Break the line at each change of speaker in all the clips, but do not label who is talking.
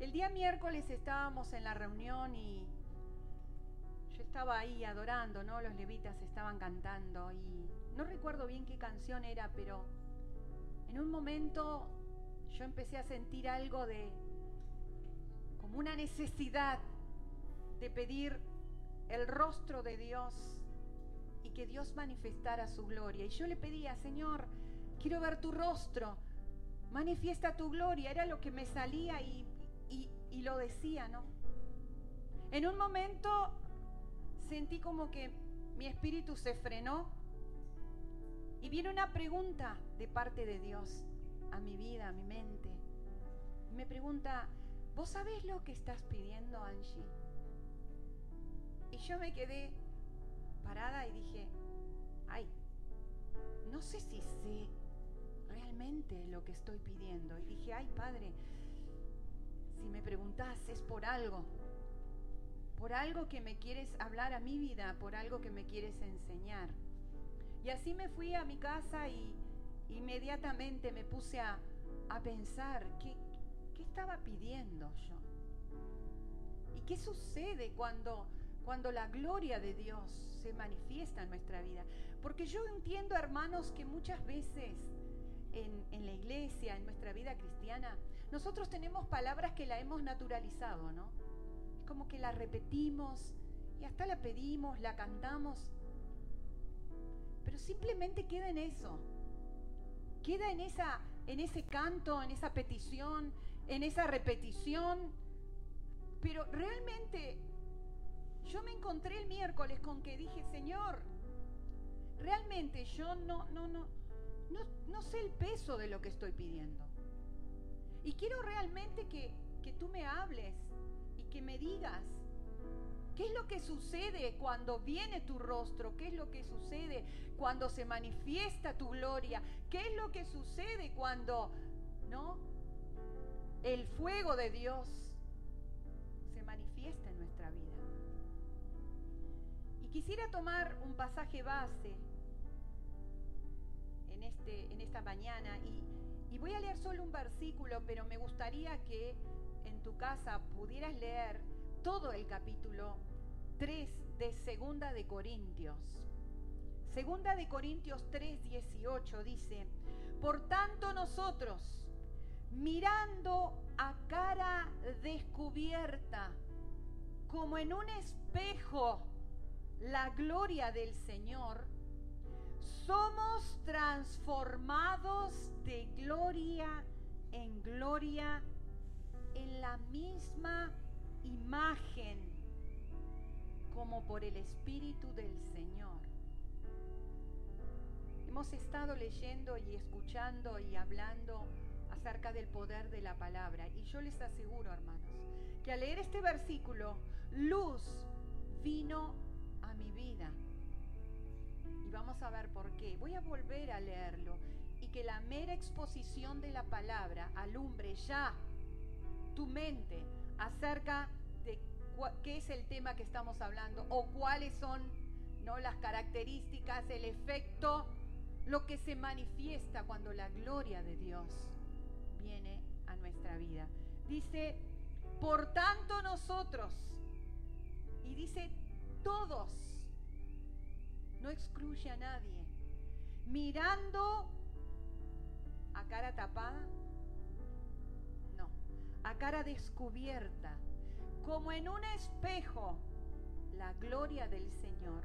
El día miércoles estábamos en la reunión y yo estaba ahí adorando, ¿no? Los levitas estaban cantando y no recuerdo bien qué canción era, pero en un momento yo empecé a sentir algo de como una necesidad de pedir el rostro de Dios y que Dios manifestara su gloria. Y yo le pedía, Señor, quiero ver tu rostro, manifiesta tu gloria. Era lo que me salía y, y, lo decía, ¿no? En un momento sentí como que mi espíritu se frenó y viene una pregunta de parte de Dios a mi vida, a mi mente. Me pregunta, ¿vos sabés lo que estás pidiendo, Angie? Y yo me quedé parada y dije, ay, no sé si sé realmente lo que estoy pidiendo. Y dije, ay, Padre, si me preguntás es por algo, por algo que me quieres hablar a mi vida, por algo que me quieres enseñar. Y así me fui a mi casa y inmediatamente me puse a, pensar qué, qué estaba pidiendo yo. ¿Y qué sucede cuando cuando la gloria de Dios se manifiesta en nuestra vida. Porque yo entiendo, hermanos, que muchas veces en, la iglesia, en nuestra vida cristiana, nosotros tenemos palabras que la hemos naturalizado, ¿no? Es como que la repetimos y hasta la pedimos, la cantamos, pero simplemente queda en eso. Queda en, esa, en ese canto, en esa petición, en esa repetición. Pero realmente yo me encontré el miércoles con que dije, Señor, realmente yo no, no, no, no, no sé el peso de lo que estoy pidiendo. Y quiero realmente que, que tú me hables y que me digas ¿Qué es lo que sucede cuando viene tu rostro? ¿Qué es lo que sucede cuando se manifiesta tu gloria? ¿Qué es lo que sucede cuando, no? El fuego de Dios se manifiesta en nuestra vida. Quisiera tomar un pasaje base en, este, en esta mañana y, y voy a leer solo un versículo, pero me gustaría que en tu casa pudieras leer todo el capítulo 3 de Segunda de Corintios. Segunda de Corintios 3, 18 dice, por tanto nosotros, mirando a cara descubierta, como en un espejo, la gloria del Señor, somos transformados de gloria en gloria en la misma imagen como por el Espíritu del Señor. Hemos estado leyendo y escuchando y hablando acerca del poder de la palabra y yo les aseguro, hermanos, que al leer este versículo, luz vino mi vida. Vamos a ver por qué. Voy a volver a leerlo y que la mera exposición de la palabra alumbre ya tu mente acerca de qué es el tema que estamos hablando o cuáles son ¿no? las características, el efecto, lo que se manifiesta cuando la gloria de Dios viene a nuestra vida. Dice, por tanto nosotros, y dice todos, no excluye a nadie, mirando a cara tapada, no, a cara descubierta, como en un espejo, la gloria del Señor.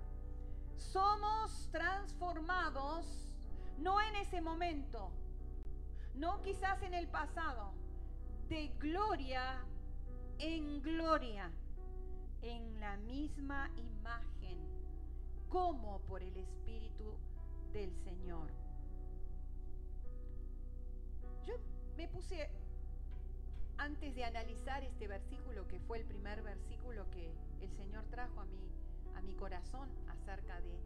Somos transformados, no en ese momento, no quizás en el pasado, de gloria en gloria en la misma imagen, como por el Espíritu del Señor. Yo me puse, antes de analizar este versículo, que fue el primer versículo que el Señor trajo a mi, a mi corazón acerca de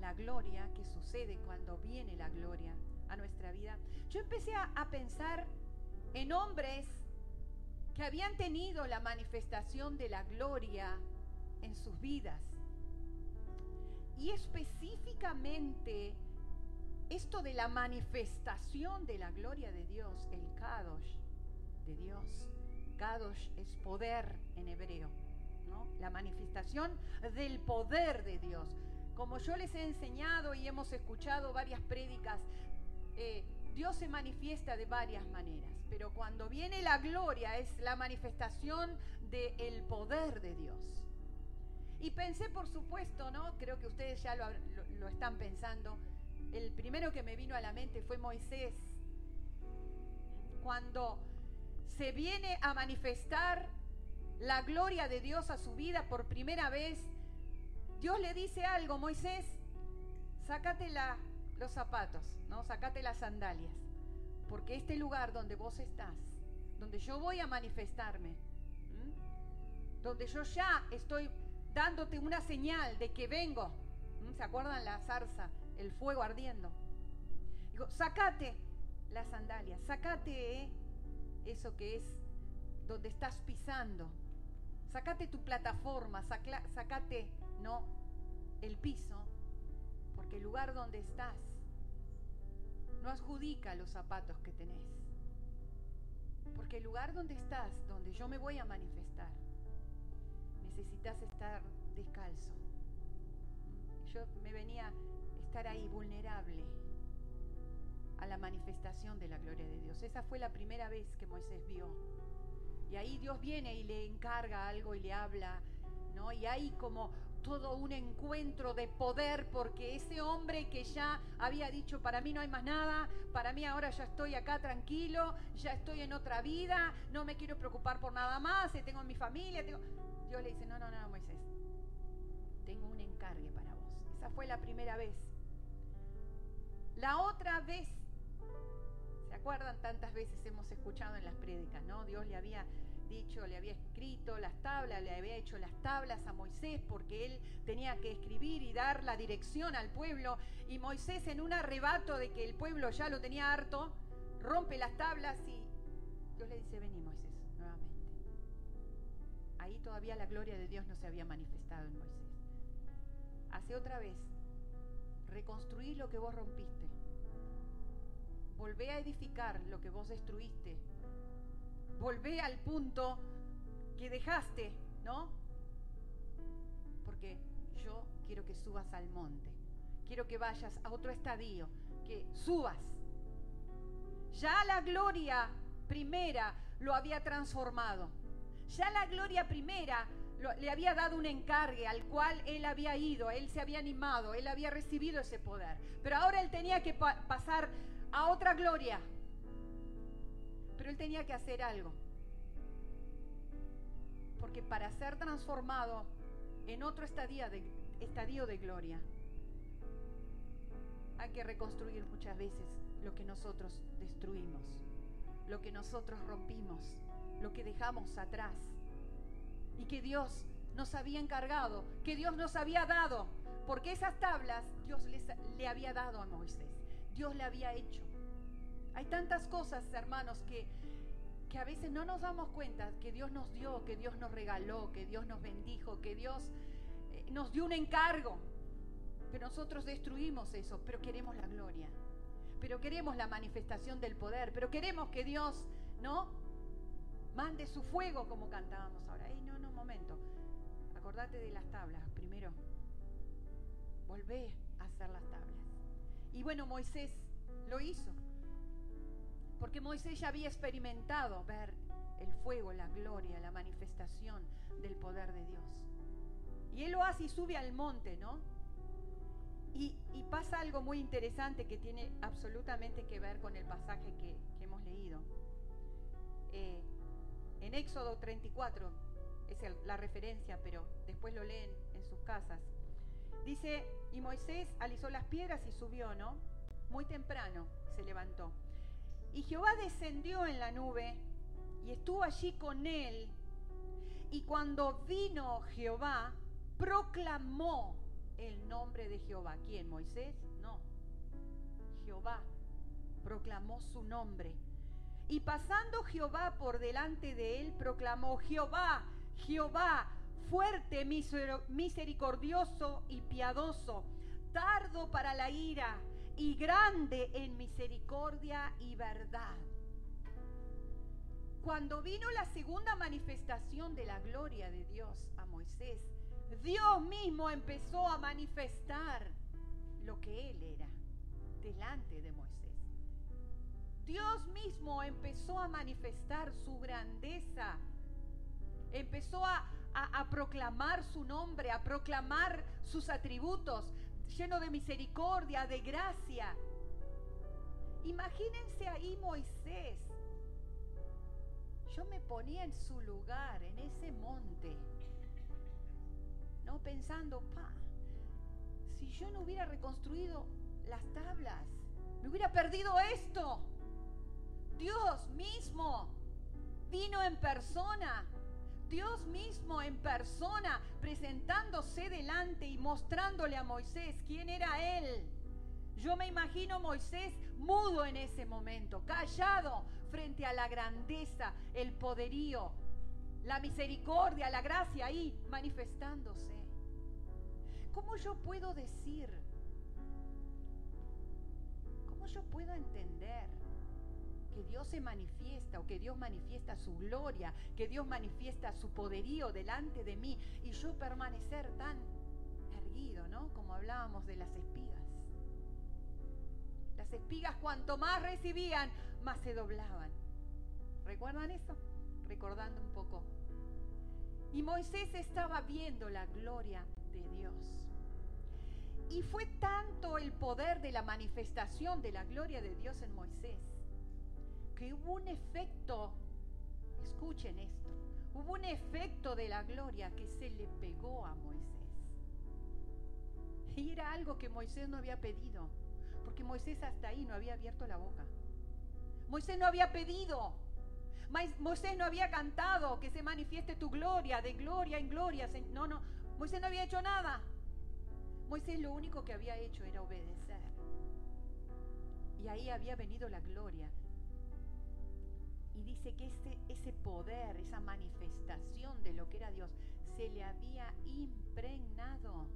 la gloria que sucede cuando viene la gloria a nuestra vida, yo empecé a, a pensar en hombres que habían tenido la manifestación de la gloria en sus vidas. Y específicamente esto de la manifestación de la gloria de Dios, el Kadosh de Dios, Kadosh es poder en hebreo, ¿no? La manifestación del poder de Dios. Como yo les he enseñado y hemos escuchado varias prédicas, eh, Dios se manifiesta de varias maneras, pero cuando viene la gloria es la manifestación del poder de Dios. Y pensé, por supuesto, ¿no? Creo que ustedes ya lo, lo están pensando. El primero que me vino a la mente fue Moisés. Cuando se viene a manifestar la gloria de Dios a su vida por primera vez, Dios le dice algo, Moisés, sácate los zapatos, ¿no? Sácate las sandalias, porque este lugar donde vos estás, donde yo voy a manifestarme, donde yo ya estoy dándote una señal de que vengo, ¿se acuerdan la zarza, el fuego ardiendo? Digo, sácate las sandalias, sácate eso que es donde estás pisando, sácate tu plataforma, sácate, ¿no? El piso, porque el lugar donde estás no adjudica los zapatos que tenés. Porque el lugar donde estás, donde yo me voy a manifestar, necesitas estar descalzo. Yo me venía a estar ahí vulnerable a la manifestación de la gloria de Dios. Esa fue la primera vez que Moisés vio. Y ahí Dios viene y le encarga algo y le habla, ¿no? Y hay como todo un encuentro de poder porque ese hombre que ya había dicho, para mí no hay más nada, para mí ahora ya estoy acá tranquilo, ya estoy en otra vida, no me quiero preocupar por nada más, eh, tengo mi familia. Dios le dice, no, no, no, Moisés, tengo un encargue para vos. Esa fue la primera vez. La otra vez, ¿se acuerdan? Tantas veces hemos escuchado en las prédicas, ¿no? Dios le había dicho, le había escrito las tablas, le había hecho las tablas a Moisés porque él tenía que escribir y dar la dirección al pueblo. Y Moisés en un arrebato de que el pueblo ya lo tenía harto, rompe las tablas y Dios le dice, vení Moisés, nuevamente. Ahí todavía la gloria de Dios no se había manifestado en Moisés. Hace otra vez, reconstruí lo que vos rompiste. Volvé a edificar lo que vos destruiste volvé al punto que dejaste, ¿no? Porque yo quiero que subas al monte, quiero que vayas a otro estadio, que subas. Ya la gloria primera lo había transformado. Ya la gloria primera le había dado un encargue al cual él había ido, él se había animado, él había recibido ese poder. Pero ahora él tenía que pasar a otra gloria, pero él tenía que hacer algo. Porque para ser transformado en otro estadio de, de gloria, hay que reconstruir muchas veces lo que nosotros destruimos, lo que nosotros rompimos, lo que dejamos atrás. Y que Dios nos había encargado, que Dios nos había dado, porque esas tablas Dios le había dado a Moisés, Dios le había hecho. Hay tantas cosas, hermanos, que, que a veces no nos damos cuenta que Dios nos dio, que Dios nos regaló, que Dios nos bendijo, que Dios eh, nos dio un encargo. Pero nosotros destruimos eso, pero queremos la gloria. Pero queremos la manifestación del poder, pero queremos que Dios, ¿no? Mande su fuego como cantábamos ahora. Ey, no, no, momento. Acordate de las tablas primero. Volvé a hacer las tablas. Y bueno, Moisés lo hizo. Porque Moisés ya había experimentado ver el fuego, la gloria, la manifestación del poder de Dios. Y él lo hace y sube al monte, ¿no? Y, pasa algo muy interesante que tiene absolutamente que ver con el pasaje que, hemos leído. Eh, en Éxodo 34 es la referencia, pero después lo leen en sus casas. Dice, y Moisés alisó las piedras y subió, ¿no? Muy temprano se levantó. Y Jehová descendió en la nube y estuvo allí con él. Y cuando vino Jehová, proclamó el nombre de Jehová. ¿Quién? ¿Moisés? No. Jehová proclamó su nombre. Y pasando Jehová por delante de él, proclamó, Jehová, Jehová, fuerte, misericordioso y piadoso, tardo para la ira y grande en misericordia y verdad. cuando vino la segunda manifestación de la gloria de Dios a Moisés, Dios mismo empezó a manifestar lo que Él era delante de Moisés. Dios mismo empezó a manifestar su grandeza, empezó a, proclamar su nombre, a proclamar sus atributos, lleno de misericordia, de gracia. Imagínense ahí Moisés. Yo me ponía en su lugar, en ese monte, no pensando, pa, si yo no hubiera reconstruido las tablas, me hubiera perdido esto. Dios mismo vino en persona. Dios mismo en persona presentándose delante y mostrándole a Moisés quién era él. Yo me imagino Moisés mudo en ese momento, callado frente a la grandeza, el poderío, la misericordia, la gracia ahí manifestándose. ¿Cómo yo puedo decir? ¿Cómo yo puedo entender que Dios se manifiesta o que Dios manifiesta su gloria, que Dios manifiesta su poderío delante de mí y yo permanecer tan erguido, ¿no? Como hablábamos de las espigas. Las espigas cuanto más recibían, más se doblaban. ¿Recuerdan eso? Recordando un poco. Y Moisés estaba viendo la gloria de Dios. Y fue tanto el poder de la manifestación de la gloria de Dios en Moisés que hubo un efecto, escuchen esto, hubo un efecto de la gloria que se le pegó a Moisés. Y era algo que Moisés no había pedido, porque Moisés hasta ahí no había abierto la boca. Moisés no había pedido, Moisés no había cantado que se manifieste tu gloria, de gloria en gloria. No, no, Moisés no había hecho nada. Moisés lo único que había hecho era obedecer. Y ahí había venido la gloria y dice que ese, ese poder, esa manifestación de lo que era Dios, se le había impregnado.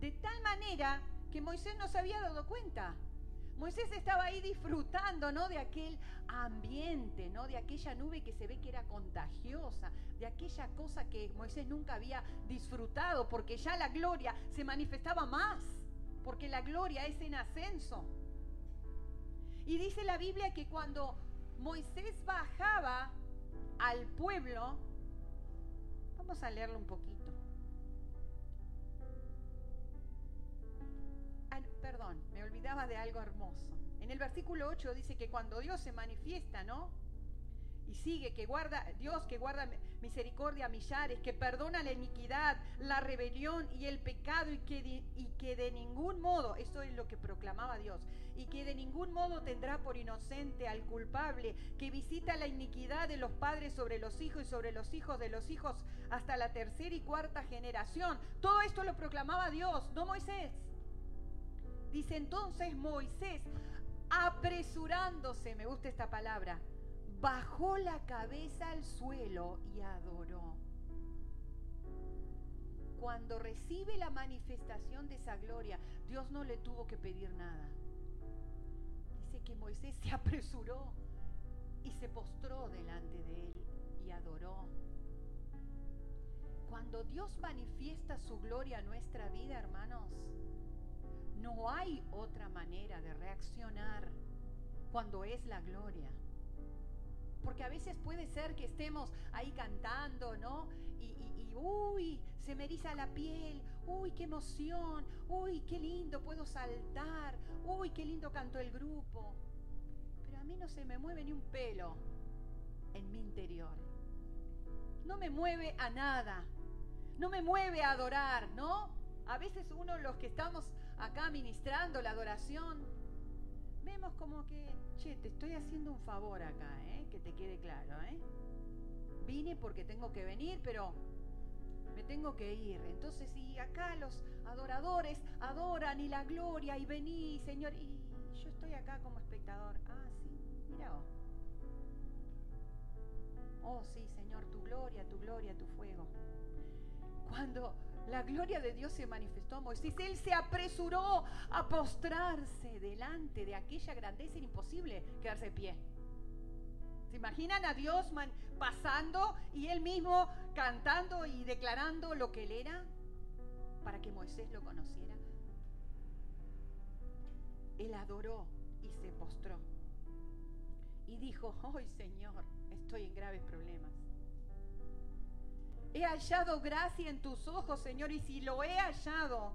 De tal manera que Moisés no se había dado cuenta. Moisés estaba ahí disfrutando, ¿no? De aquel ambiente, ¿no? De aquella nube que se ve que era contagiosa, de aquella cosa que Moisés nunca había disfrutado, porque ya la gloria se manifestaba más, porque la gloria es en ascenso. Y dice la Biblia que cuando Moisés bajaba al pueblo, vamos a leerlo un poquito. Ah, perdón, me olvidaba de algo hermoso. En el versículo 8 dice que cuando Dios se manifiesta, ¿no? Y sigue que guarda, Dios que guarda misericordia a millares, que perdona la iniquidad, la rebelión y el pecado y que, y que de ningún modo, eso es lo que proclamaba Dios, y que de ningún modo tendrá por inocente al culpable, que visita la iniquidad de los padres sobre los hijos y sobre los hijos de los hijos hasta la tercera y cuarta generación. Todo esto lo proclamaba Dios, no Moisés. Dice entonces Moisés, apresurándose, me gusta esta palabra, bajó la cabeza al suelo y adoró. Cuando recibe la manifestación de esa gloria, Dios no le tuvo que pedir nada. Dice que Moisés se apresuró y se postró delante de él y adoró. Cuando Dios manifiesta su gloria a nuestra vida, hermanos, no hay otra manera de reaccionar cuando es la gloria. Porque a veces puede ser que estemos ahí cantando, ¿no? Y, uy, se me eriza la piel, uy, qué emoción, uy, qué lindo, puedo saltar, uy, qué lindo cantó el grupo. Pero a mí no se me mueve ni un pelo en mi interior. No me mueve a nada. No me mueve a adorar, ¿no? A veces uno, los que estamos acá ministrando la adoración, vemos como que, che, te estoy haciendo un favor acá, ¿eh? que te quede claro. ¿eh? Vine porque tengo que venir, pero me tengo que ir. Entonces, y acá los adoradores adoran y la gloria y vení, Señor, y yo estoy acá como espectador. Ah, sí, mira. Oh, sí, Señor, tu gloria, tu gloria, tu fuego. Cuando la gloria de Dios se manifestó a Moisés. Él se apresuró a postrarse delante de aquella grandeza. Era imposible quedarse de pie. ¿Se imaginan a Dios pasando y él mismo cantando y declarando lo que él era para que Moisés lo conociera? Él adoró y se postró. Y dijo, hoy Señor, estoy en graves problemas. He hallado gracia en tus ojos, Señor, y si lo he hallado,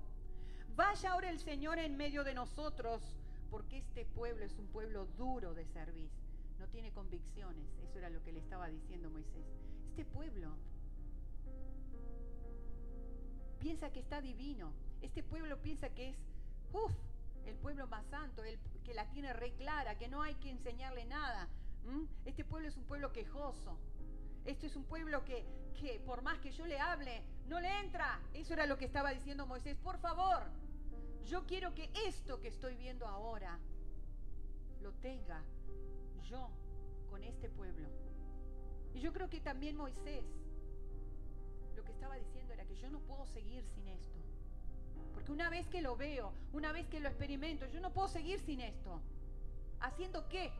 vaya ahora el Señor en medio de nosotros, porque este pueblo es un pueblo duro de servir. No tiene convicciones. Eso era lo que le estaba diciendo Moisés. Este pueblo piensa que está divino. Este pueblo piensa que es, uff, el pueblo más santo, el que la tiene re clara, que no hay que enseñarle nada. Este pueblo es un pueblo quejoso. Este es un pueblo que, que por más que yo le hable, no le entra. Eso era lo que estaba diciendo Moisés. Por favor, yo quiero que esto que estoy viendo ahora lo tenga yo con este pueblo. Y yo creo que también Moisés lo que estaba diciendo era que yo no puedo seguir sin esto. Porque una vez que lo veo, una vez que lo experimento, yo no puedo seguir sin esto. ¿Haciendo qué?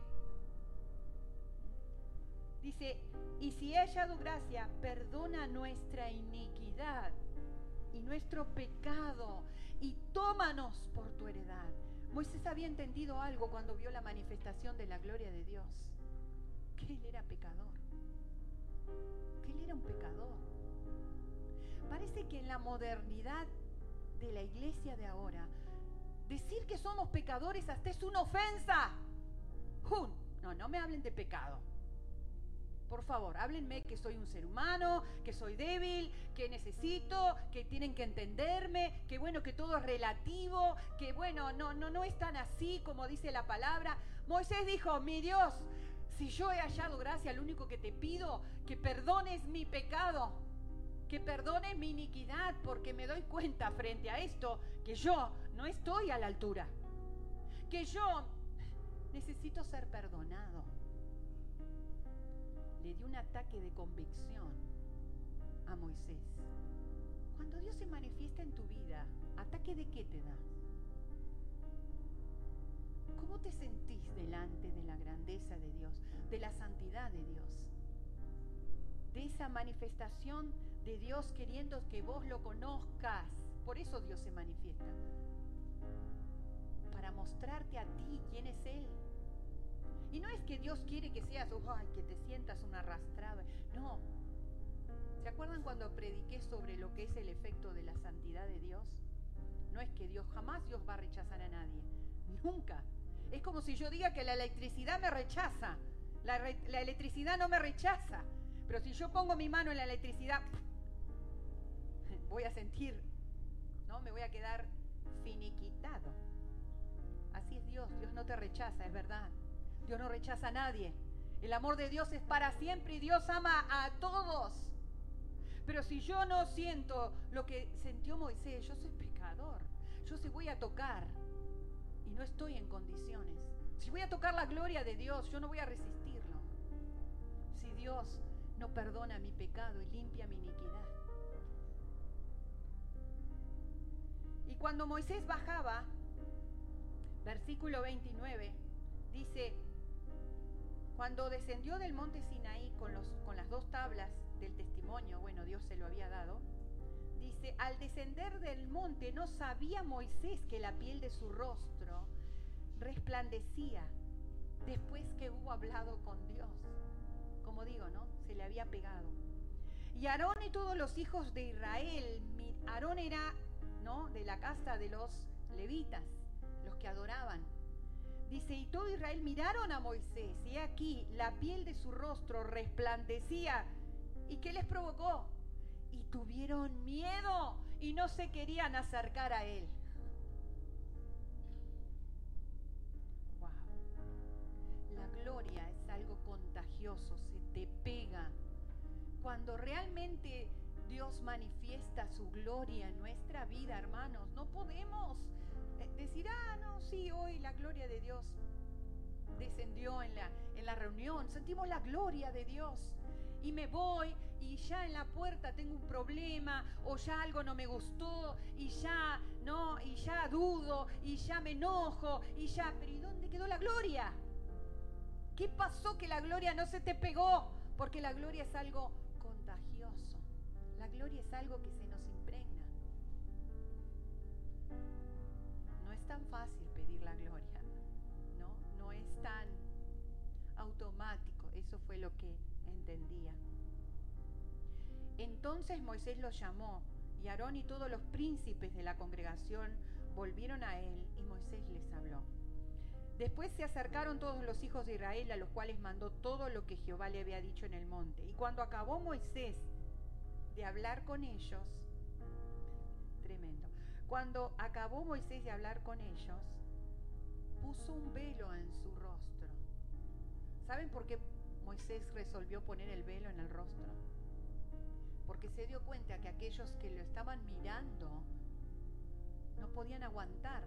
Dice, y si he hallado gracia, perdona nuestra iniquidad y nuestro pecado y tómanos por tu heredad. Moisés había entendido algo cuando vio la manifestación de la gloria de Dios, que él era pecador, que él era un pecador. Parece que en la modernidad de la iglesia de ahora, decir que somos pecadores hasta es una ofensa. No, no me hablen de pecado. Por favor, háblenme que soy un ser humano, que soy débil, que necesito, que tienen que entenderme, que bueno, que todo es relativo, que bueno, no, no, no es tan así como dice la palabra. Moisés dijo, mi Dios, si yo he hallado gracia, lo único que te pido, que perdones mi pecado, que perdones mi iniquidad, porque me doy cuenta frente a esto que yo no estoy a la altura, que yo necesito ser perdonado le dio un ataque de convicción a Moisés. Cuando Dios se manifiesta en tu vida, ¿ataque de qué te da? ¿Cómo te sentís delante de la grandeza de Dios, de la santidad de Dios? De esa manifestación de Dios queriendo que vos lo conozcas. Por eso Dios se manifiesta. Para mostrarte a ti quién es Él y no es que Dios quiere que seas, ay, que te sientas un arrastrado. No. ¿Se acuerdan cuando prediqué sobre lo que es el efecto de la santidad de Dios? No es que Dios jamás Dios va a rechazar a nadie. Nunca. Es como si yo diga que la electricidad me rechaza. La, la electricidad no me rechaza. Pero si yo pongo mi mano en la electricidad, voy a sentir, ¿no? Me voy a quedar finiquitado. Así es Dios. Dios no te rechaza, es verdad. Dios no rechaza a nadie. El amor de Dios es para siempre y Dios ama a todos. Pero si yo no siento lo que sintió Moisés, yo soy pecador. Yo si voy a tocar y no estoy en condiciones. Si voy a tocar la gloria de Dios, yo no voy a resistirlo. Si Dios no perdona mi pecado y limpia mi iniquidad. Y cuando Moisés bajaba, versículo 29, dice, cuando descendió del monte Sinaí con, los, con las dos tablas del testimonio, bueno, Dios se lo había dado, dice, al descender del monte no sabía Moisés que la piel de su rostro resplandecía después que hubo hablado con Dios. Como digo, ¿no? Se le había pegado. Y Aarón y todos los hijos de Israel, Aarón era, ¿no? De la casa de los levitas, los que adoraban. Dice, y todo Israel miraron a Moisés y aquí la piel de su rostro resplandecía. ¿Y qué les provocó? Y tuvieron miedo y no se querían acercar a él. Wow. La gloria es algo contagioso, se te pega. Cuando realmente Dios manifiesta su gloria en nuestra vida, hermanos, no podemos decir, ah, no, sí, hoy la gloria de Dios descendió en la, en la reunión, sentimos la gloria de Dios y me voy y ya en la puerta tengo un problema o ya algo no me gustó y ya no y ya dudo y ya me enojo y ya pero ¿y dónde quedó la gloria? ¿Qué pasó que la gloria no se te pegó? Porque la gloria es algo contagioso. La gloria es algo que tan fácil pedir la gloria, ¿no? No es tan automático. Eso fue lo que entendía. Entonces Moisés los llamó y Aarón y todos los príncipes de la congregación volvieron a él y Moisés les habló. Después se acercaron todos los hijos de Israel a los cuales mandó todo lo que Jehová le había dicho en el monte. Y cuando acabó Moisés de hablar con ellos, cuando acabó Moisés de hablar con ellos, puso un velo en su rostro. ¿Saben por qué Moisés resolvió poner el velo en el rostro? Porque se dio cuenta que aquellos que lo estaban mirando no podían aguantar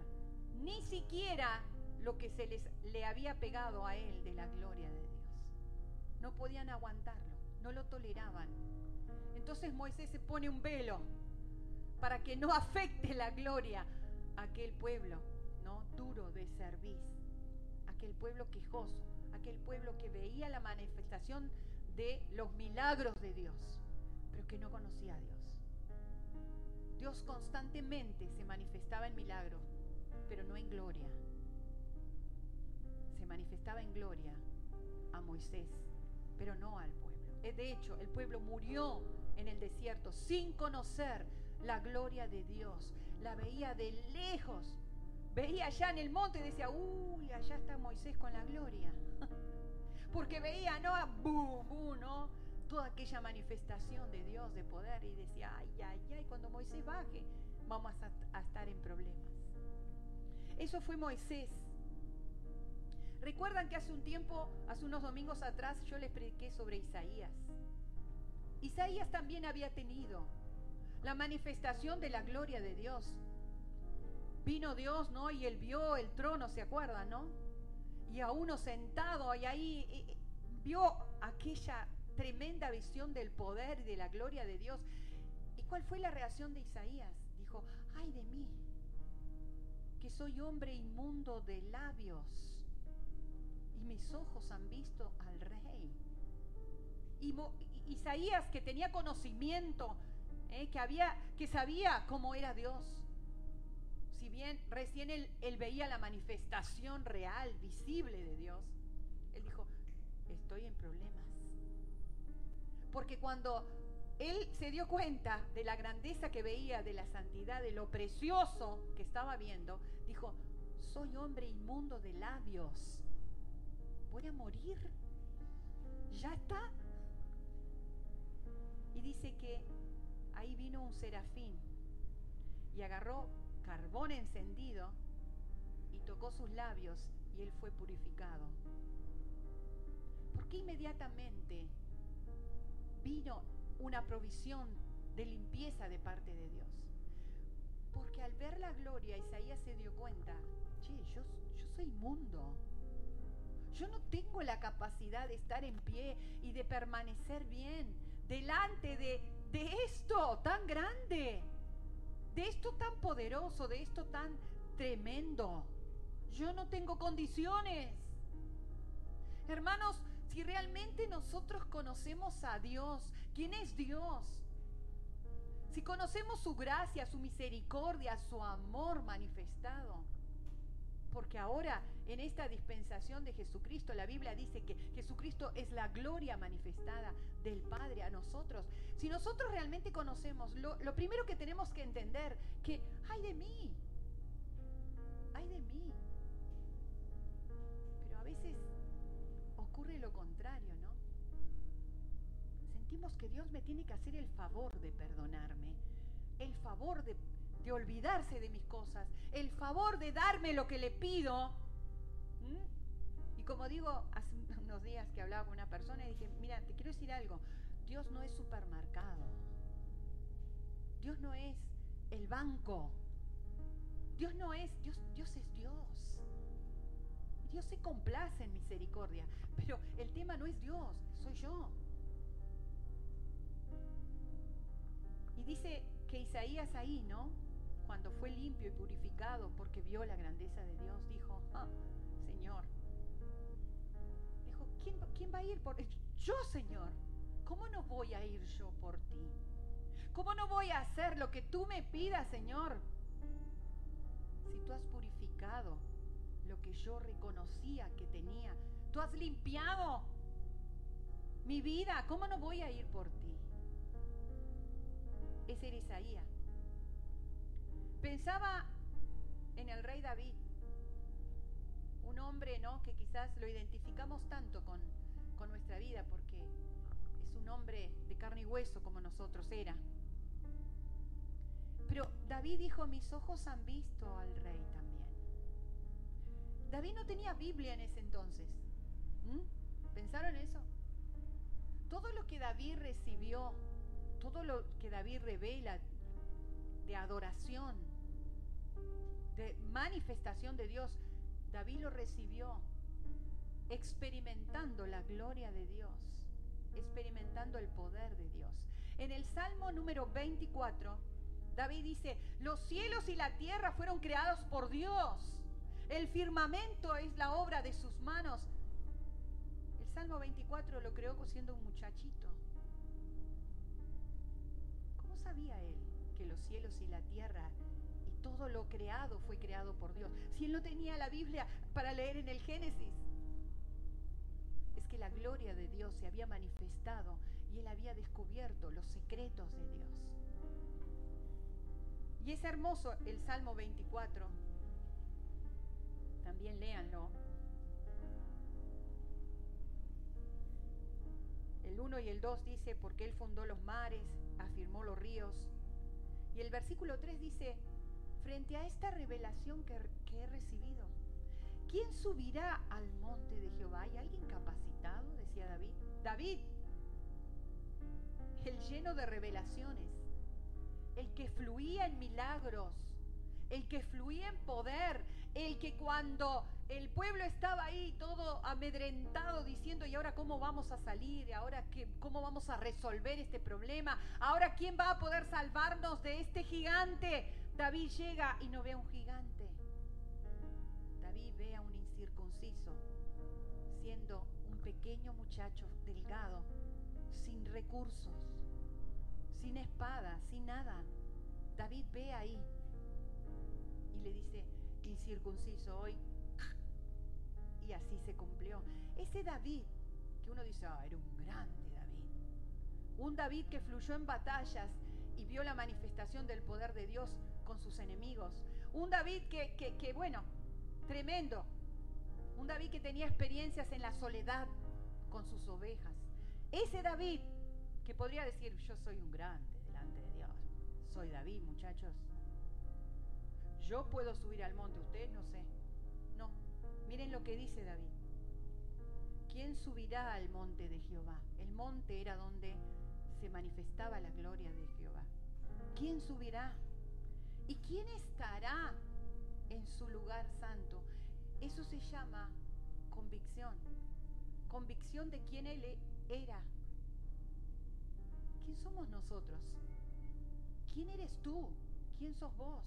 ni siquiera lo que se les le había pegado a él de la gloria de Dios. No podían aguantarlo, no lo toleraban. Entonces Moisés se pone un velo para que no afecte la gloria a aquel pueblo, ¿no? Duro de servir, aquel pueblo quejoso, aquel pueblo que veía la manifestación de los milagros de Dios, pero que no conocía a Dios. Dios constantemente se manifestaba en milagros, pero no en gloria manifestaba en gloria a Moisés, pero no al pueblo. Eh, de hecho, el pueblo murió en el desierto sin conocer la gloria de Dios. La veía de lejos. Veía allá en el monte y decía, uy, allá está Moisés con la gloria. Porque veía, no, bu, ¿no? Toda aquella manifestación de Dios, de poder, y decía, ay, ay, ay, cuando Moisés baje, vamos a, a estar en problemas. Eso fue Moisés Recuerdan que hace un tiempo, hace unos domingos atrás, yo les prediqué sobre Isaías. Isaías también había tenido la manifestación de la gloria de Dios. Vino Dios, ¿no? Y él vio el trono, ¿se acuerdan, no? Y a uno sentado y ahí vio aquella tremenda visión del poder y de la gloria de Dios. ¿Y cuál fue la reacción de Isaías? Dijo, ay de mí, que soy hombre inmundo de labios mis ojos han visto al rey. Y Isaías que tenía conocimiento, eh, que, había, que sabía cómo era Dios. Si bien recién él, él veía la manifestación real, visible de Dios, él dijo, estoy en problemas. Porque cuando él se dio cuenta de la grandeza que veía, de la santidad, de lo precioso que estaba viendo, dijo, soy hombre inmundo de labios voy a morir. Ya está. Y dice que ahí vino un serafín y agarró carbón encendido y tocó sus labios y él fue purificado. ¿Por qué inmediatamente vino una provisión de limpieza de parte de Dios? Porque al ver la gloria, Isaías se dio cuenta, che, yo, soy inmundo yo no tengo la capacidad de estar en pie y de permanecer bien delante de, esto tan grande, de esto tan poderoso, de esto tan tremendo. Yo no tengo condiciones. Hermanos, si realmente nosotros conocemos a Dios, ¿quién es Dios? Si conocemos su gracia, su misericordia, su amor manifestado, porque ahora en esta dispensación de Jesucristo, la Biblia dice que Jesucristo es la gloria manifestada del Padre a nosotros. Si nosotros realmente conocemos, lo, primero que tenemos que entender, que hay de mí, hay de mí. Pero a veces ocurre lo contrario, ¿no? Sentimos que Dios me tiene que hacer el favor de perdonarme, el favor de de olvidarse de mis cosas, el favor de darme lo que le pido. Y como digo, hace unos días que hablaba con una persona y dije, mira, te quiero decir algo, Dios no es supermercado, Dios no es el banco, Dios no es, Dios, Dios es Dios. Dios se complace en misericordia, pero el tema no es Dios, soy yo. Y dice que Isaías ahí, ¿no? Cuando fue limpio y purificado porque vio la grandeza de Dios, dijo, ah, Señor, dijo, ¿quién va a ir por yo, Señor? ¿Cómo no voy a ir yo por ti? ¿Cómo no voy a hacer lo que tú me pidas, Señor? Si tú has purificado lo que yo reconocía que tenía, tú has limpiado mi vida, ¿cómo no voy a ir por ti? Ese era Isaías. Pensaba en el rey David, un hombre, ¿no? Que quizás lo identificamos tanto con, con nuestra vida porque es un hombre de carne y hueso como nosotros era. Pero David dijo, mis ojos han visto al rey también. David no tenía Biblia en ese entonces. ¿Mm? ¿Pensaron eso? Todo lo que David recibió, todo lo que David revela de adoración, de manifestación de Dios, David lo recibió experimentando la gloria de Dios, experimentando el poder de Dios. En el Salmo número 24, David dice, los cielos y la tierra fueron creados por Dios. El firmamento es la obra de sus manos. Salmo 24 lo creó siendo un muchachito. ¿Cómo sabía él que los cielos y la tierra todo lo creado fue creado por Dios? Si él no tenía la Biblia para leer en el Génesis. Es que la gloria de Dios se había manifestado y él había descubierto los secretos de Dios. Y es hermoso el Salmo 24. También léanlo. El 1 y el 2 dice, porque Él fundó los mares, afirmó los ríos. Y el versículo 3 dice, frente a esta revelación que, he recibido, ¿quién subirá al monte de Jehová? ¿Hay alguien capacitado? Decía David. David, el lleno de revelaciones, el que fluía en milagros, el que fluía en poder, el que cuando el pueblo estaba ahí todo amedrentado diciendo, ¿y ahora cómo vamos a salir? ¿Y ahora qué, cómo vamos a resolver este problema? ¿Ahora quién va a poder salvarnos de este gigante? David llega y no ve a un gigante. David ve a un incircunciso siendo un pequeño muchacho delgado, sin recursos, sin espada, sin nada. David ve ahí y le dice, incircunciso, hoy y así se cumplió. Ese David, que uno dice, ah, era un grande David. Un David que fluyó en batallas y vio la manifestación del poder de Dios con sus enemigos. Un David que, que, que bueno, tremendo. Un David que tenía experiencias en la soledad con sus ovejas. Ese David que podría decir, yo soy un grande delante de Dios. Soy David, muchachos. Yo puedo subir al monte, usted no sé. Miren lo que dice David. ¿Quién subirá al monte de Jehová? El monte era donde se manifestaba la gloria de Jehová. ¿Quién subirá? ¿Y quién estará en su lugar santo? Eso se llama convicción. Convicción de quién Él era. ¿Quién somos nosotros? ¿Quién eres tú? ¿Quién sos vos?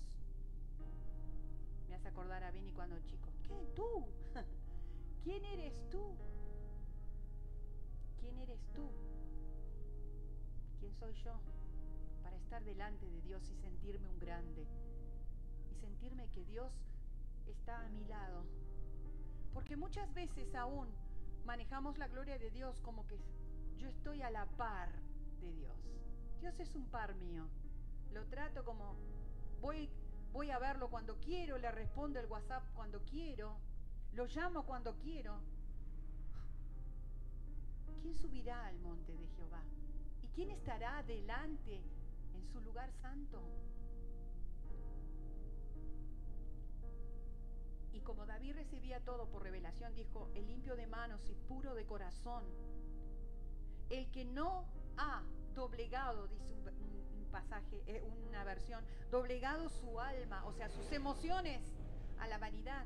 Me hace acordar a Benny cuando chico. ¿Qué? ¿Tú? ¿Quién eres tú? ¿Quién eres tú? ¿Quién soy yo? Estar delante de Dios y sentirme un grande. Y sentirme que Dios está a mi lado. Porque muchas veces aún manejamos la gloria de Dios como que yo estoy a la par de Dios. Dios es un par mío. Lo trato como voy voy a verlo cuando quiero, le respondo el WhatsApp cuando quiero, lo llamo cuando quiero. ¿Quién subirá al monte de Jehová? ¿Y quién estará delante su lugar santo? Y como David recibía todo por revelación, dijo, el limpio de manos y puro de corazón, el que no ha doblegado, dice pasaje, eh, una versión, doblegado su alma, o sea, sus emociones a la vanidad.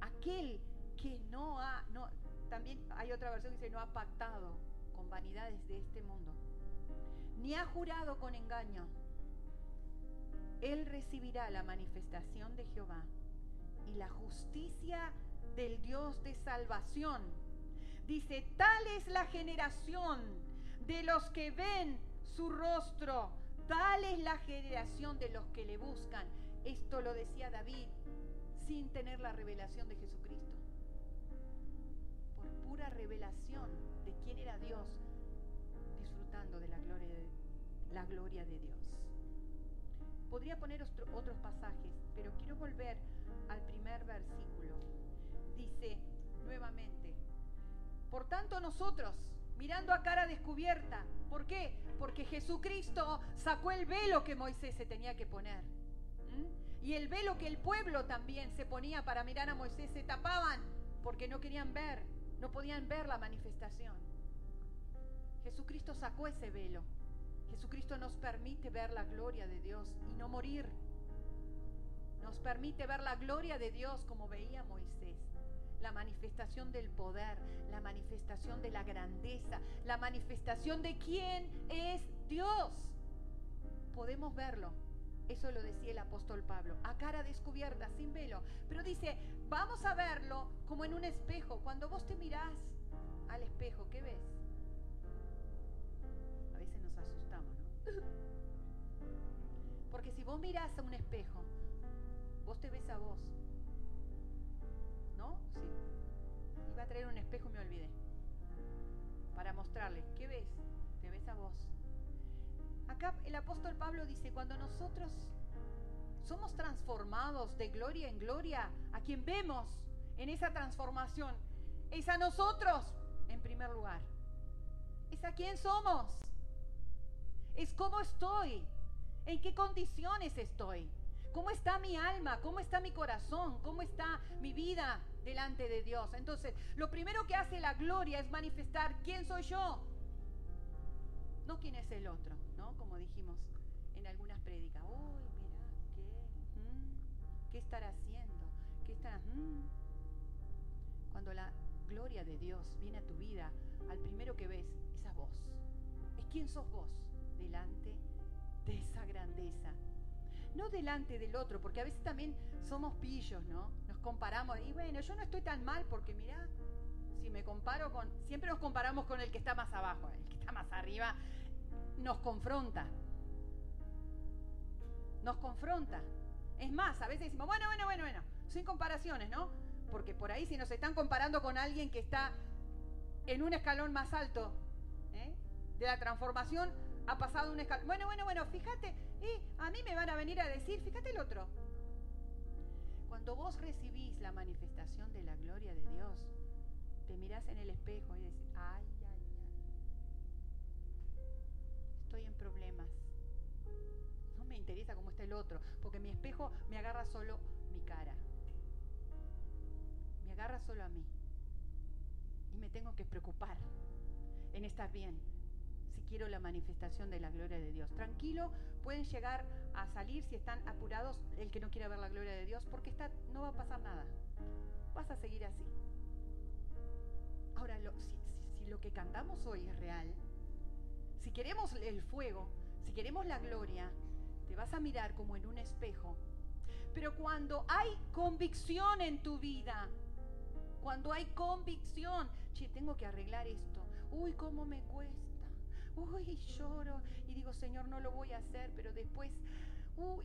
Aquel que no ha, no, también hay otra versión que dice, no ha pactado con vanidades de este mundo, ni ha jurado con engaño, él recibirá la manifestación de Jehová y la justicia del Dios de salvación. Dice, tal es la generación de los que ven su rostro, tal es la generación de los que le buscan. Esto lo decía David sin tener la revelación de Jesucristo. Por pura revelación de quién era Dios, la gloria de Dios. Podría poner otros pasajes, pero quiero volver al primer versículo. Dice nuevamente, por tanto nosotros, mirando a cara descubierta, ¿por qué? Porque Jesucristo sacó el velo que Moisés se tenía que poner. Y el velo que el pueblo también se ponía para mirar a Moisés se tapaban porque no querían ver, no podían ver la manifestación. Jesucristo sacó ese velo Jesucristo nos permite ver la gloria de Dios y no morir. Nos permite ver la gloria de Dios como veía Moisés. La manifestación del poder, la manifestación de la grandeza, la manifestación de quién es Dios. Podemos verlo. Eso lo decía el apóstol Pablo, a cara descubierta, sin velo. Pero dice, vamos a verlo como en un espejo. Cuando vos te mirás al espejo, ¿qué ves? Porque si vos mirás a un espejo, vos te ves a vos. ¿No? Sí. Iba a traer un espejo y me olvidé. Para mostrarle, ¿qué ves? Te ves a vos. Acá el apóstol Pablo dice, cuando nosotros somos transformados de gloria en gloria, a quien vemos en esa transformación es a nosotros en primer lugar. Es a quien somos es cómo estoy, en qué condiciones estoy, cómo está mi alma, cómo está mi corazón, cómo está mi vida delante de Dios. Entonces, lo primero que hace la gloria es manifestar quién soy yo, no quién es el otro, ¿no? Como dijimos en algunas prédicas. Uy, mira, ¿qué? Mm, ¿Qué estará haciendo? ¿Qué estará? Mm? Cuando la gloria de Dios viene a tu vida, al primero que ves es a vos. Es quién sos vos delante de esa grandeza. No delante del otro, porque a veces también somos pillos, ¿no? Nos comparamos y bueno, yo no estoy tan mal porque mira, si me comparo con, siempre nos comparamos con el que está más abajo, el que está más arriba, nos confronta. Nos confronta. Es más, a veces decimos, bueno, bueno, bueno, bueno, sin comparaciones, ¿no? Porque por ahí si nos están comparando con alguien que está en un escalón más alto ¿eh? de la transformación, ha pasado un escalón. Bueno, bueno, bueno, fíjate, y a mí me van a venir a decir, fíjate el otro. Cuando vos recibís la manifestación de la gloria de Dios, te mirás en el espejo y decís, ay, ay, ay, estoy en problemas. No me interesa cómo está el otro, porque mi espejo me agarra solo mi cara. Me agarra solo a mí. Y me tengo que preocupar en estar bien, quiero la manifestación de la gloria de Dios. Tranquilo, pueden llegar a salir si están apurados el que no quiera ver la gloria de Dios, porque está, no va a pasar nada. Vas a seguir así. Ahora, si, lo que cantamos hoy es real, si queremos el fuego, si queremos la gloria, te vas a mirar como en un espejo. Pero cuando hay convicción en tu vida, cuando hay convicción, che, tengo que arreglar esto. Uy, cómo me cuesta uy, lloro y digo, Señor, no lo voy a hacer, pero después, uy,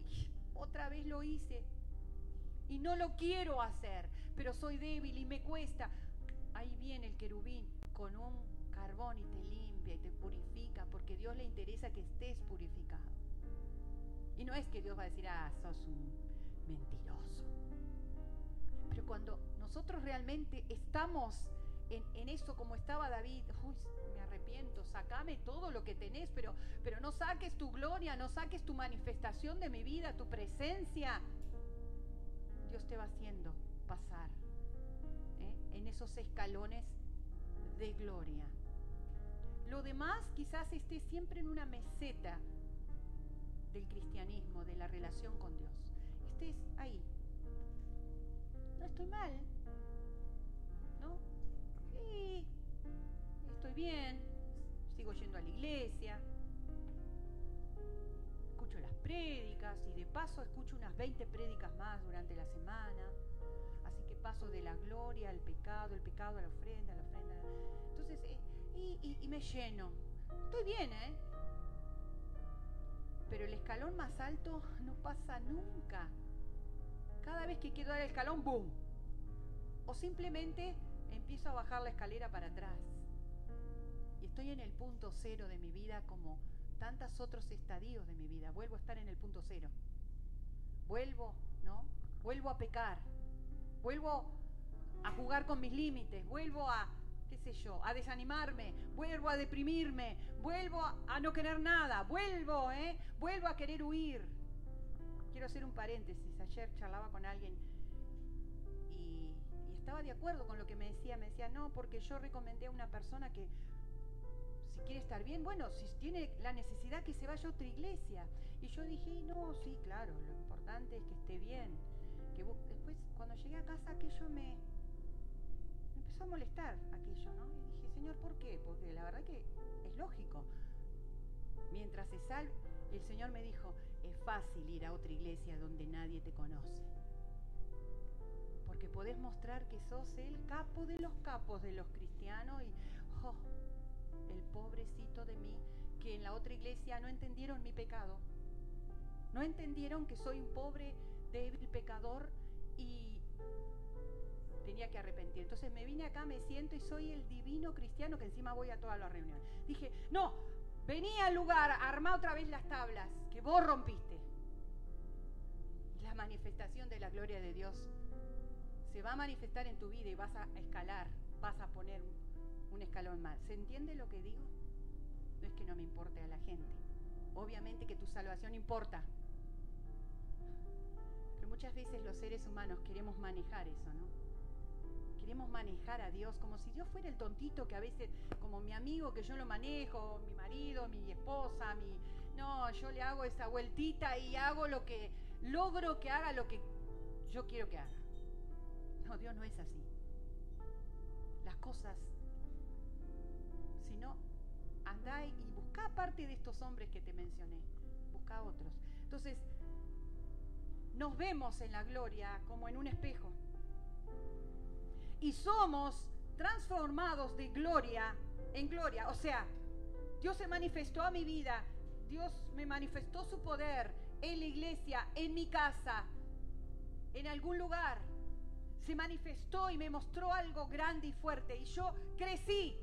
otra vez lo hice y no lo quiero hacer, pero soy débil y me cuesta. Ahí viene el querubín con un carbón y te limpia y te purifica, porque Dios le interesa que estés purificado. Y no es que Dios va a decir, ah, sos un mentiroso. Pero cuando nosotros realmente estamos en, eso como estaba David, uy, sacame todo lo que tenés, pero, pero no saques tu gloria, no saques tu manifestación de mi vida, tu presencia. Dios te va haciendo pasar ¿eh? en esos escalones de gloria. Lo demás quizás esté siempre en una meseta del cristianismo, de la relación con Dios. Estés ahí. No estoy mal. Y estoy bien sigo yendo a la iglesia, escucho las prédicas y de paso escucho unas 20 prédicas más durante la semana. Así que paso de la gloria al pecado, el pecado a la ofrenda, a la ofrenda. Entonces, eh, y, me lleno. Estoy bien, ¿eh? Pero el escalón más alto no pasa nunca. Cada vez que quiero dar el escalón, ¡boom! O simplemente empiezo a bajar la escalera para atrás. Y estoy en el punto cero de mi vida como tantos otros estadios de mi vida. Vuelvo a estar en el punto cero. Vuelvo, ¿no? Vuelvo a pecar. Vuelvo a jugar con mis límites. Vuelvo a, qué sé yo, a desanimarme. Vuelvo a deprimirme. Vuelvo a, no querer nada. Vuelvo, ¿eh? Vuelvo a querer huir. Quiero hacer un paréntesis. Ayer charlaba con alguien estaba de acuerdo con lo que me decía. Me decía, no, porque yo recomendé a una persona que quiere estar bien, bueno, si tiene la necesidad que se vaya a otra iglesia. Y yo dije, no, sí, claro, lo importante es que esté bien. Que después, cuando llegué a casa, aquello me, me empezó a molestar, aquello, ¿no? Y dije, Señor, ¿por qué? Porque la verdad que es lógico. Mientras se salve, el Señor me dijo, es fácil ir a otra iglesia donde nadie te conoce. Porque podés mostrar que sos el capo de los capos de los cristianos y, oh, el pobrecito de mí, que en la otra iglesia no entendieron mi pecado. No entendieron que soy un pobre, débil pecador y tenía que arrepentir. Entonces me vine acá, me siento y soy el divino cristiano que encima voy a todas las reuniones. Dije, no, vení al lugar, armá otra vez las tablas que vos rompiste. La manifestación de la gloria de Dios se va a manifestar en tu vida y vas a escalar, vas a poner un escalón más. ¿Se entiende lo que digo? No es que no me importe a la gente. Obviamente que tu salvación importa. Pero muchas veces los seres humanos queremos manejar eso, ¿no? Queremos manejar a Dios como si Dios fuera el tontito que a veces, como mi amigo que yo lo manejo, mi marido, mi esposa, mi... No, yo le hago esa vueltita y hago lo que... Logro que haga lo que yo quiero que haga. No, Dios no es así. Las cosas sino andá y busca parte de estos hombres que te mencioné, busca otros. Entonces, nos vemos en la gloria como en un espejo. Y somos transformados de gloria en gloria. O sea, Dios se manifestó a mi vida, Dios me manifestó su poder en la iglesia, en mi casa, en algún lugar. Se manifestó y me mostró algo grande y fuerte. Y yo crecí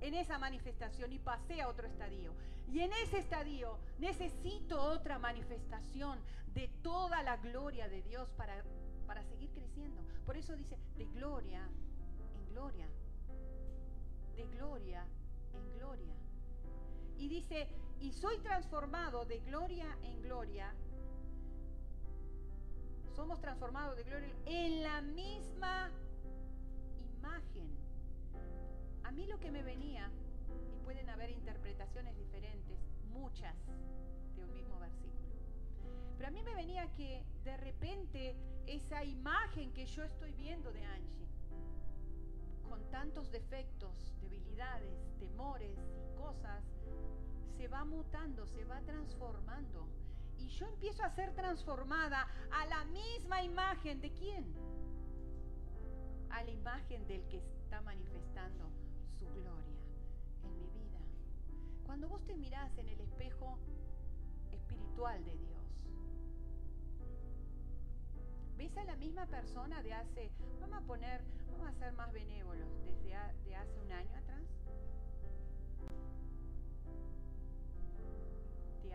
en esa manifestación y pasé a otro estadio. Y en ese estadio necesito otra manifestación de toda la gloria de Dios para, para seguir creciendo. Por eso dice, de gloria en gloria. De gloria en gloria. Y dice, y soy transformado de gloria en gloria. Somos transformados de gloria en la misma imagen a mí lo que me venía, y pueden haber interpretaciones diferentes, muchas, de un mismo versículo, pero a mí me venía que de repente esa imagen que yo estoy viendo de Angie, con tantos defectos, debilidades, temores y cosas, se va mutando, se va transformando. Y yo empiezo a ser transformada a la misma imagen de quién? A la imagen del que está manifestando su gloria en mi vida. Cuando vos te mirás en el espejo espiritual de Dios, ¿ves a la misma persona de hace, vamos a poner, vamos a ser más benévolos, desde de hace un año atrás?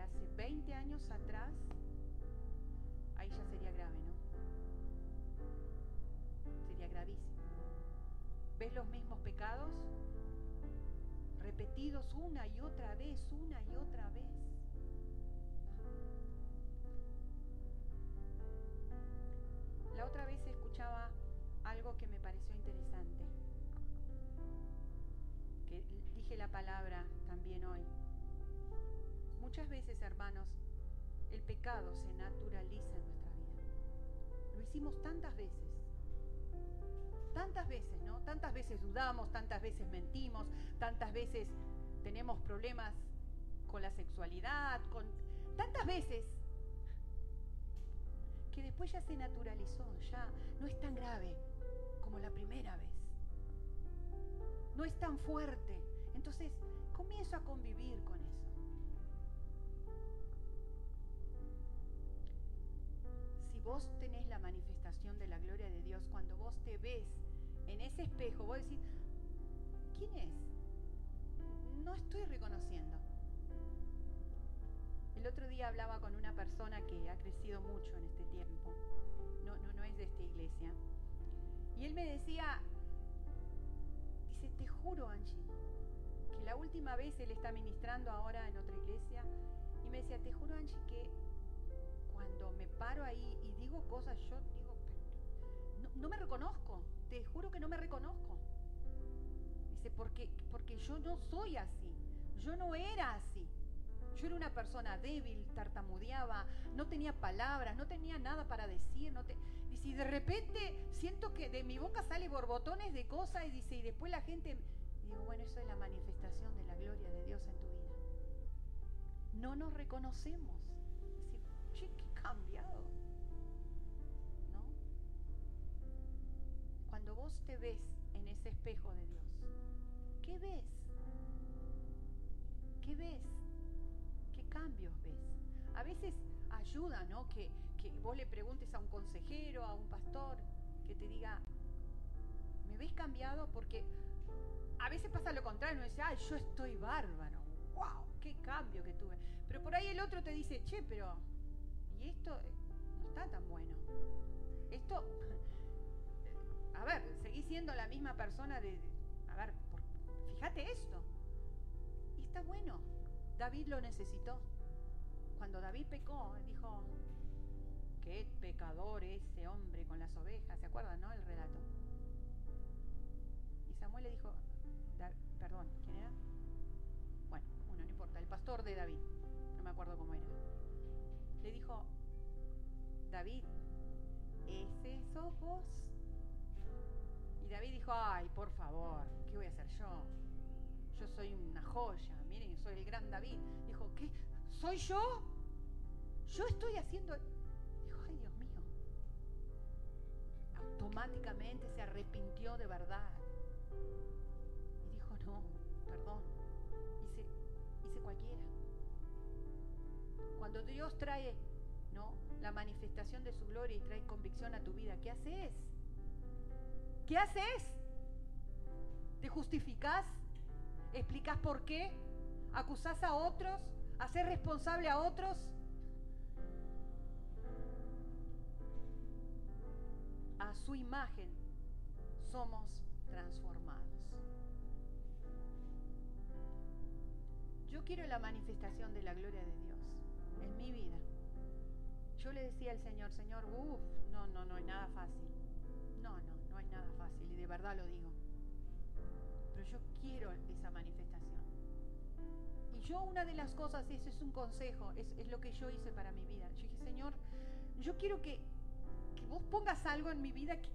Hace 20 años atrás, ahí ya sería grave, ¿no? Sería gravísimo. ¿Ves los mismos pecados? repetidos una y otra vez, una y otra vez. La otra vez escuchaba Muchas veces, hermanos, el pecado se naturaliza en nuestra vida. Lo hicimos tantas veces tantas veces, ¿no? Tantas veces dudamos, tantas veces mentimos, tantas veces tenemos problemas con la sexualidad, con tantas veces que después ya se naturalizó, ya no es tan grave como la primera vez. No es tan fuerte. Entonces comienzo a convivir con eso. Vos tenés la manifestación de la gloria de Dios, cuando vos te ves en ese espejo, vos decís, ¿quién es? No estoy reconociendo. El otro día hablaba con una persona que ha crecido mucho en este tiempo, no, no, no es de esta iglesia, y él me decía, dice, te juro Angie, que la última vez él está ministrando ahora en otra iglesia, y me decía, te juro Angie que cuando me paro ahí cosas, yo digo, no, no me reconozco, te juro que no me reconozco. Dice, porque, porque yo no soy así, yo no era así. Yo era una persona débil, tartamudeaba, no tenía palabras, no tenía nada para decir. Dice, y de repente siento que de mi boca sale borbotones de cosas y dice, y después la gente... Digo, bueno, eso es la manifestación de la gloria de Dios en tu vida. No nos reconocemos. Decir, che, Cuando vos te ves en ese espejo de Dios, ¿qué ves? ¿Qué ves? cambios ves. A veces ayuda, ¿no? Que, que vos le preguntes a un consejero, a un pastor, que te diga, ¿me ves cambiado? Porque a veces pasa lo contrario, uno dice, ay, yo estoy bárbaro, wow, qué cambio que tuve. Pero por ahí el otro te dice, che, pero, y esto no está tan bueno. Esto, a ver, seguís siendo la misma persona de, a ver, fíjate esto. Y está bueno, David lo necesitó. Cuando David pecó, dijo, qué pecador ese hombre con las ovejas. ¿Se acuerdan, no? El relato. Y Samuel le dijo, perdón, ¿quién era? Bueno, bueno, no importa, el pastor de David. No me acuerdo cómo era. Le dijo, David, ¿ese David ay, por favor, ¿qué voy a hacer yo? Yo soy una joya soy el gran David. Dijo, ¿qué? ¿Soy yo? Yo estoy haciendo... Dijo, ay Dios mío. Automáticamente se arrepintió de verdad. Y dijo, no, perdón. Hice, hice cualquiera. Cuando Dios trae ¿no? la manifestación de su gloria y trae convicción a tu vida, ¿qué haces? ¿Qué haces? ¿Te justificas? ¿Explicas por qué? acusás a otros, hacer responsable a otros. A su imagen somos transformados. Yo quiero la manifestación de la gloria de Dios en mi vida. Yo le decía al Señor, Señor, uff, no, no, no hay nada fácil. No, no, no hay nada fácil y de verdad lo digo. Yo quiero esa manifestación yo una de las cosas, eso es un consejo, es, lo que yo hice para mi vida. Yo dije, Señor, yo quiero que, vos pongas algo en mi vida que,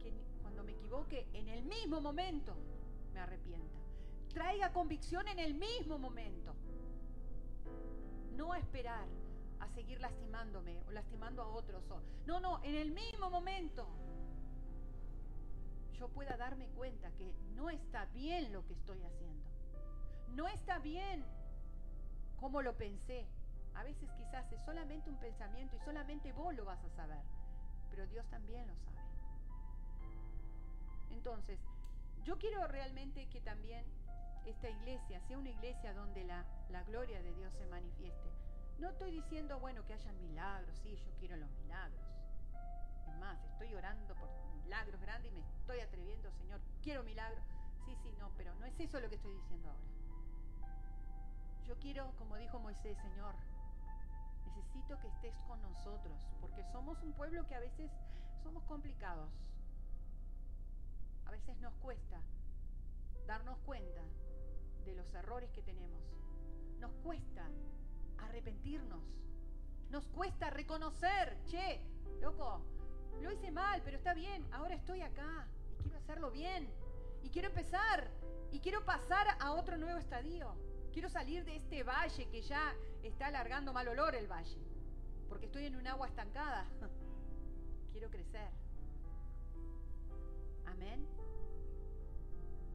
que cuando me equivoque, en el mismo momento me arrepienta. Traiga convicción en el mismo momento. No esperar a seguir lastimándome o lastimando a otros. no, no, en el mismo momento yo pueda darme cuenta que no está bien lo que estoy haciendo no está bien como lo pensé. A veces quizás es solamente un pensamiento y solamente vos lo vas a saber, pero Dios también lo sabe. Entonces, yo quiero realmente que también esta iglesia sea una iglesia donde la, la gloria de Dios se manifieste. No estoy diciendo, bueno, que hayan milagros, sí, yo quiero los milagros. Es más, estoy orando por milagros grandes y me estoy atreviendo, Señor, quiero milagros. Sí, sí, no, pero no es eso lo que estoy diciendo ahora. Yo quiero, como dijo Moisés, Señor, necesito que estés con nosotros, porque somos un pueblo que a veces somos complicados. A veces nos cuesta darnos cuenta de los errores que tenemos. Nos cuesta arrepentirnos. Nos cuesta reconocer, che, loco, lo hice mal, pero está bien, ahora estoy acá y quiero hacerlo bien. Y quiero empezar y quiero pasar a otro nuevo estadio. Quiero salir de este valle que ya está alargando mal olor el valle, porque estoy en un agua estancada. quiero crecer. Amén.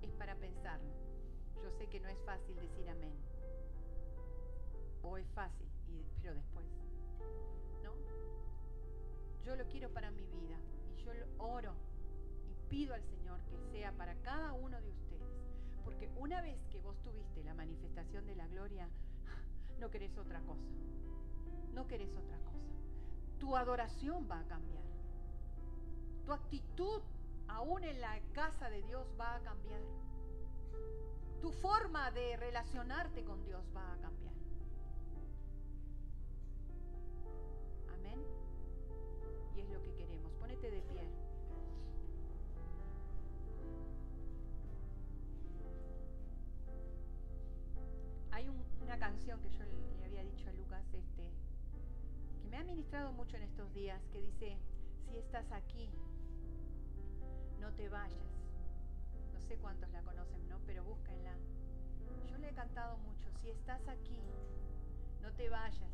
Es para pensarlo. Yo sé que no es fácil decir amén. O es fácil, Yo lo quiero para mi vida. Y yo oro y pido al Señor que sea para cada uno de ustedes. Porque una vez que vos tuviste la manifestación de la gloria, no querés otra cosa. No querés otra cosa. Tu adoración va a cambiar. Tu actitud, aún en la casa de Dios, va a cambiar. Tu forma de relacionarte con Dios va a cambiar. Ha ministrado mucho en estos días, que dice, si estás aquí, no te vayas. No sé cuántos la conocen, ¿no? Pero búsquenla. Yo le he cantado mucho. Si estás aquí, no te vayas.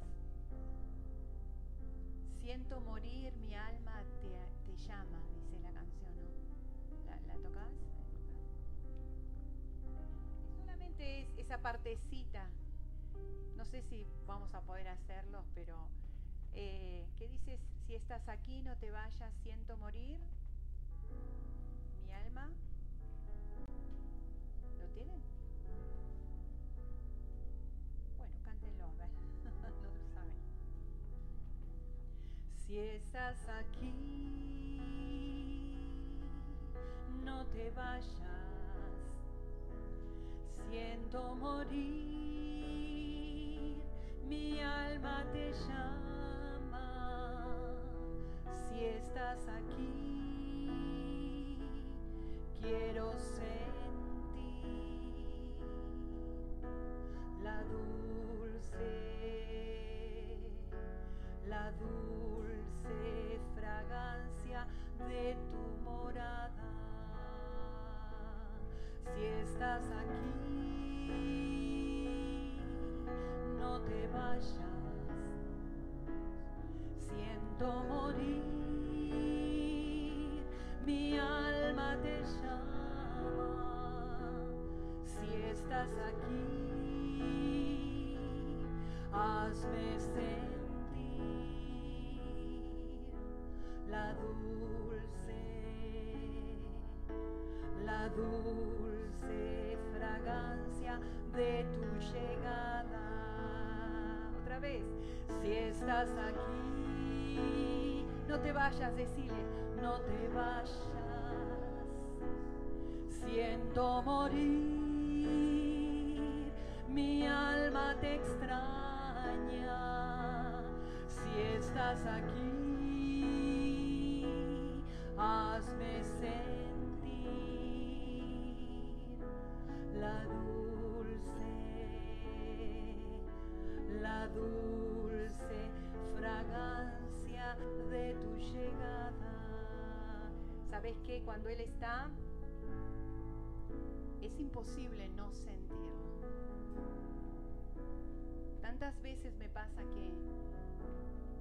Siento morir, mi alma te, llama, dice la canción, ¿no? ¿La, tocas? Solamente es esa partecita. No sé si vamos a poder hacerlo, pero eh, ¿qué dices? Si estás aquí, no te vayas, siento morir. ¿Lo tienen? Bueno, cántenlo, a ver. no lo saben. Si estás aquí, no te vayas. Siento morir, mi alma te llama. Si estás aquí quiero sentir la dulce, la dulce fragancia de tu morada. Si estás aquí, no te vayas, morir mi alma te estás aquí, hazme sentir la dulce, la dulce fragancia de tu llegada. Otra vez, si estás aquí, no te vayas, decirle, no te vayas, siento morir mi alma te extraña. Si estás aquí, hazme sentir la dulce, la dulce fragancia de tu llegada. ¿Sabes qué? Cuando Él está, es imposible no sentirlo. Tantas veces me pasa que,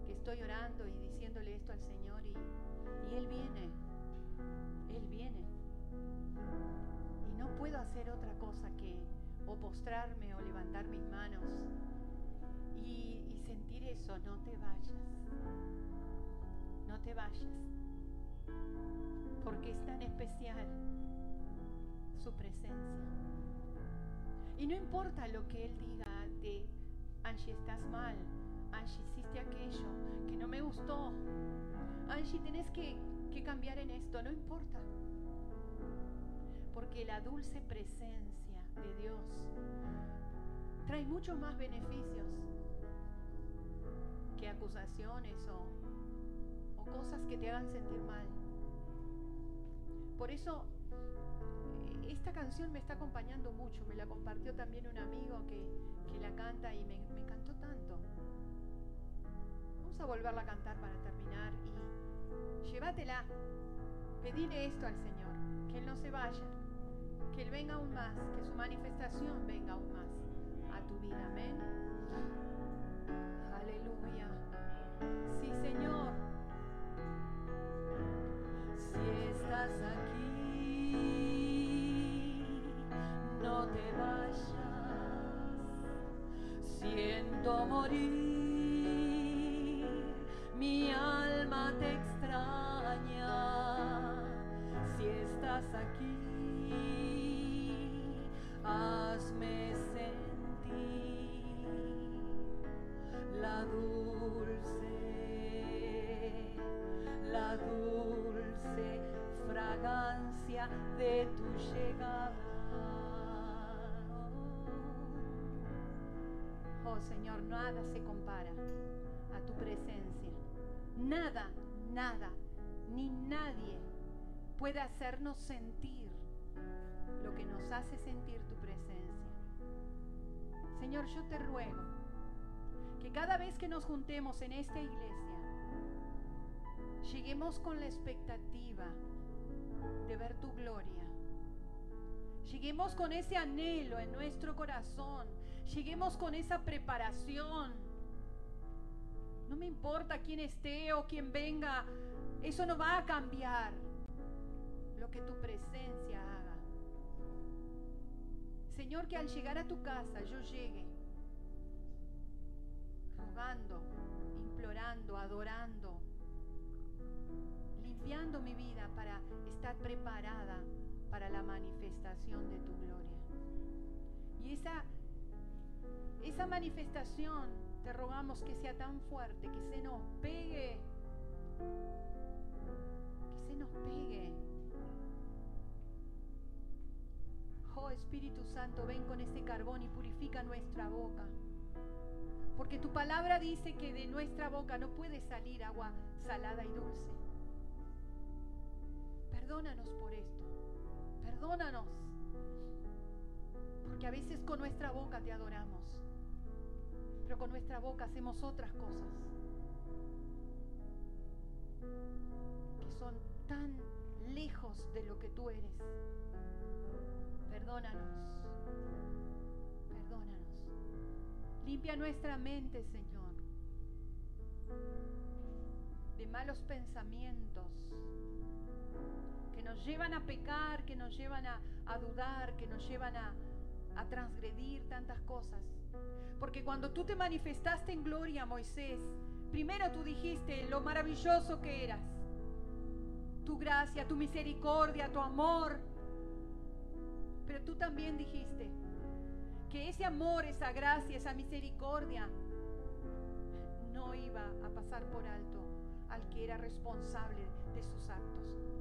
que estoy orando y diciéndole esto al Señor y, Él viene, Él viene. Y no puedo hacer otra cosa que o postrarme o levantar mis manos y, y sentir eso, no te vayas, te vayas, porque es tan especial su presencia. Y no importa lo que Él diga de, Angie, estás mal, Angie, hiciste aquello que no me gustó, Angie, tenés que, que cambiar en esto, no importa. Porque la dulce presencia de Dios trae muchos más beneficios que acusaciones o, cosas que te hagan sentir mal. Por eso esta canción me está acompañando mucho, me la compartió también un amigo que, la canta y me, me encantó tanto. Vamos a volverla a cantar para terminar y llévatela, pedile esto al Señor, que Él no se vaya, que Él venga aún más, que su manifestación venga aún más a tu vida, amén. Aleluya. Sí, Señor. Si estás aquí, no te vayas, siento morir, mi alma te extraña. Si estás aquí, hazme sentir la dulce la dulce fragancia de tu llegada. Oh Señor, nada se compara a tu presencia. Nada, nada, ni nadie puede hacernos sentir lo que nos hace sentir tu presencia. Señor, yo te ruego que cada vez que nos juntemos en esta iglesia, lleguemos con la expectativa de ver tu gloria. Lleguemos con ese anhelo en nuestro corazón. Lleguemos con esa preparación. No me importa quién esté o quién venga. Eso no va a cambiar lo que tu presencia haga. Señor, que al llegar a tu casa yo llegue rogando, implorando, adorando, mi vida para estar preparada para la manifestación de tu gloria. Y esa, esa manifestación te rogamos que sea tan fuerte, que se nos pegue, que se nos pegue. Oh Espíritu Santo, ven con ese carbón y purifica nuestra boca. Porque tu palabra dice que de nuestra boca no puede salir agua salada y dulce. Perdónanos por esto. Perdónanos. Porque a veces con nuestra boca te adoramos. Pero con nuestra boca hacemos otras cosas. Que son tan lejos de lo que tú eres. Perdónanos. Perdónanos. Limpia nuestra mente, Señor. De malos pensamientos nos llevan a pecar, que nos llevan a, dudar, que nos llevan a, a transgredir tantas cosas. Porque cuando tú te manifestaste en gloria, Moisés, primero tú dijiste lo maravilloso que eras. Tu gracia, tu misericordia, tu amor. Pero tú también dijiste que ese amor, esa gracia, esa misericordia no iba a pasar por alto al que era responsable de sus actos.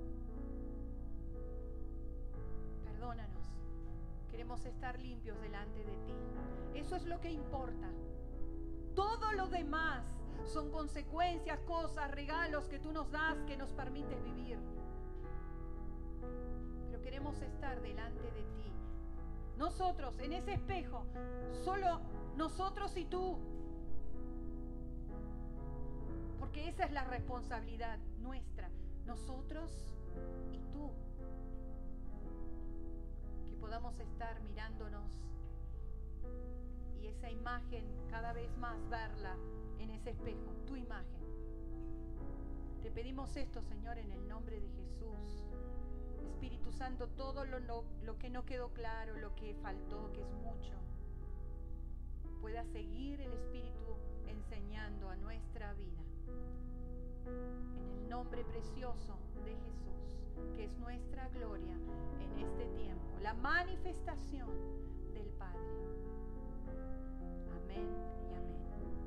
Perdónanos. Queremos estar limpios delante de ti. Eso es lo que importa. Todo lo demás son consecuencias, cosas, regalos que tú nos das, que nos permites vivir. Pero queremos estar delante de ti. Nosotros, en ese espejo, solo nosotros y tú. Porque esa es la responsabilidad nuestra. Nosotros y tú podamos estar mirándonos y esa imagen cada vez más verla en ese espejo, tu imagen. Te pedimos esto, Señor, en el nombre de Jesús. Espíritu Santo, todo lo, lo que no quedó claro, lo que faltó, que es mucho, pueda seguir el Espíritu enseñando a nuestra vida. En el nombre precioso de Jesús, que es nuestra gloria en este tiempo, la manifestación del Padre. Amén.